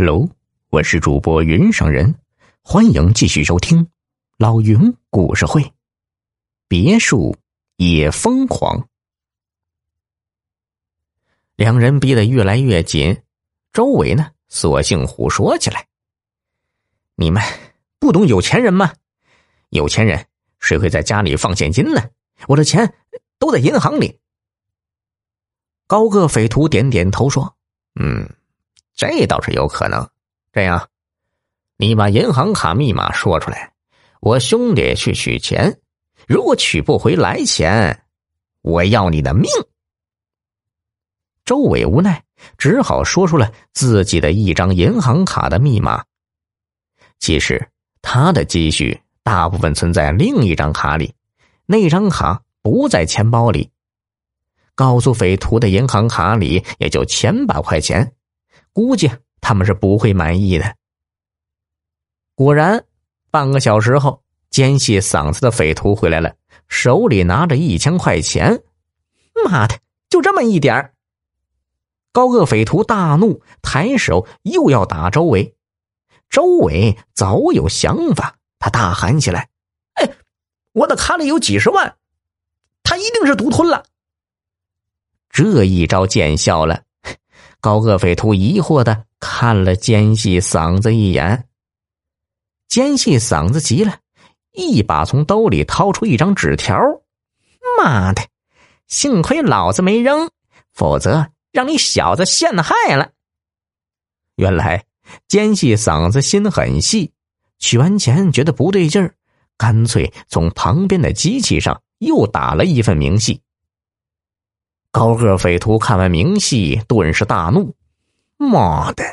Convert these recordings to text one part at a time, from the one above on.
Hello，我是主播云上人，欢迎继续收听老云故事会。别墅也疯狂，两人逼得越来越紧，周围呢，索性胡说起来：“你们不懂有钱人吗？有钱人谁会在家里放现金呢？我的钱都在银行里。”高个匪徒点点头说：“嗯。”这倒是有可能。这样，你把银行卡密码说出来，我兄弟去取钱。如果取不回来钱，我要你的命。周伟无奈，只好说出了自己的一张银行卡的密码。其实，他的积蓄大部分存在另一张卡里，那张卡不在钱包里。告诉匪徒的银行卡里也就千把块钱。估计他们是不会满意的。果然，半个小时后，尖细嗓子的匪徒回来了，手里拿着一千块钱。妈的，就这么一点儿！高个匪徒大怒，抬手又要打周伟。周伟早有想法，他大喊起来：“哎，我的卡里有几十万，他一定是独吞了。”这一招见效了。高个匪徒疑惑的看了奸细嗓子一眼，奸细嗓子急了，一把从兜里掏出一张纸条。妈的，幸亏老子没扔，否则让你小子陷害了。原来奸细嗓子心很细，取完钱觉得不对劲儿，干脆从旁边的机器上又打了一份明细。高个匪徒看完明细，顿时大怒：“妈的！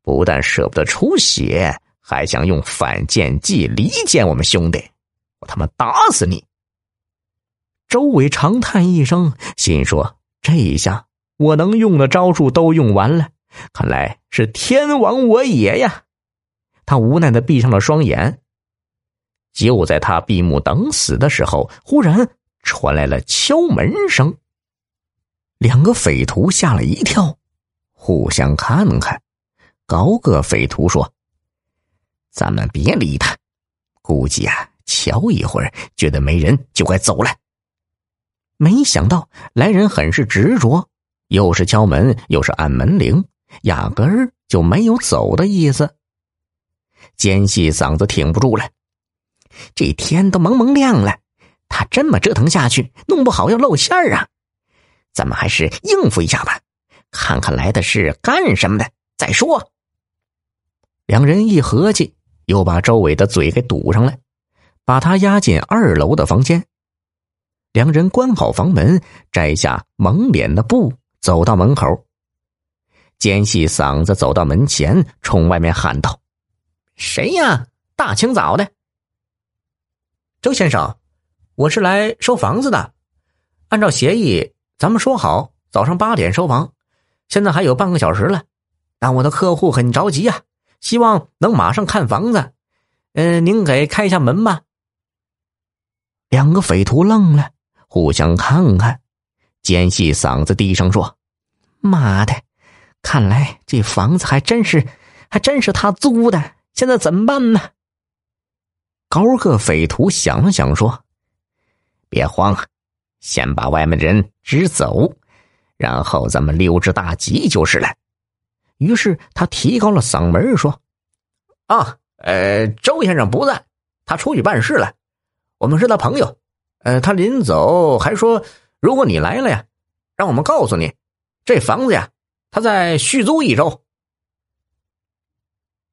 不但舍不得出血，还想用反间计离间我们兄弟！我他妈打死你！”周伟长叹一声，心说：“这一下我能用的招数都用完了，看来是天亡我也呀！”他无奈的闭上了双眼。就在他闭目等死的时候，忽然传来了敲门声。两个匪徒吓了一跳，互相看看。高个匪徒说：“咱们别理他，估计啊，瞧一会儿觉得没人就该走了。”没想到来人很是执着，又是敲门，又是按门铃，压根儿就没有走的意思。尖细嗓子挺不住了，这天都蒙蒙亮了，他这么折腾下去，弄不好要露馅儿啊！咱们还是应付一下吧，看看来的是干什么的再说。两人一合计，又把周伟的嘴给堵上了，把他押进二楼的房间。两人关好房门，摘下蒙脸的布，走到门口。尖细嗓子走到门前，冲外面喊道：“谁呀？大清早的！”周先生，我是来收房子的，按照协议。咱们说好早上八点收房，现在还有半个小时了，但我的客户很着急呀，希望能马上看房子。嗯，您给开一下门吧。两个匪徒愣了，互相看看，尖细嗓子低声说：“妈的，看来这房子还真是还真是他租的，现在怎么办呢？”高个匪徒想了想说：“别慌。”先把外面的人支走，然后咱们溜之大吉就是了。于是他提高了嗓门说：“啊，呃，周先生不在，他出去办事了。我们是他朋友。呃，他临走还说，如果你来了呀，让我们告诉你，这房子呀，他在续租一周。”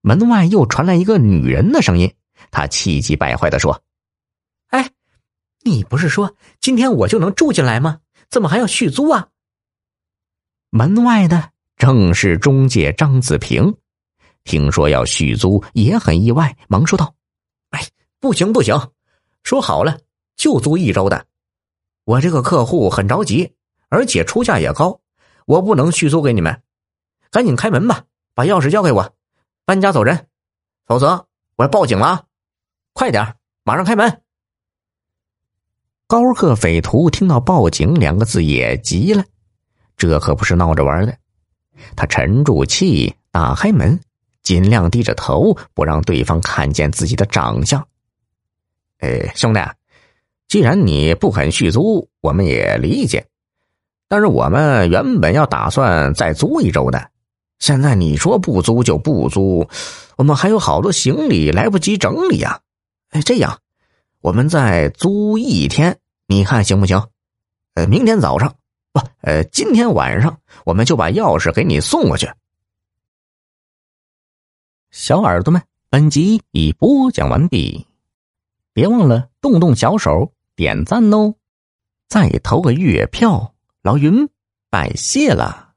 门外又传来一个女人的声音，她气急败坏的说：“哎。”你不是说今天我就能住进来吗？怎么还要续租啊？门外的正是中介张子平，听说要续租也很意外，忙说道：“哎，不行不行，说好了就租一周的，我这个客户很着急，而且出价也高，我不能续租给你们，赶紧开门吧，把钥匙交给我，搬家走人，否则我要报警了啊！快点，马上开门。”高个匪徒听到“报警”两个字也急了，这可不是闹着玩的。他沉住气，打开门，尽量低着头，不让对方看见自己的长相。哎，兄弟，既然你不肯续租，我们也理解。但是我们原本要打算再租一周的，现在你说不租就不租，我们还有好多行李来不及整理呀。哎，这样，我们再租一天，你看行不行？呃，明天早上不，呃，今天晚上我们就把钥匙给你送过去。小耳朵们，本集已播讲完毕，别忘了动动小手点赞哦，再投个月票。老云，拜谢了。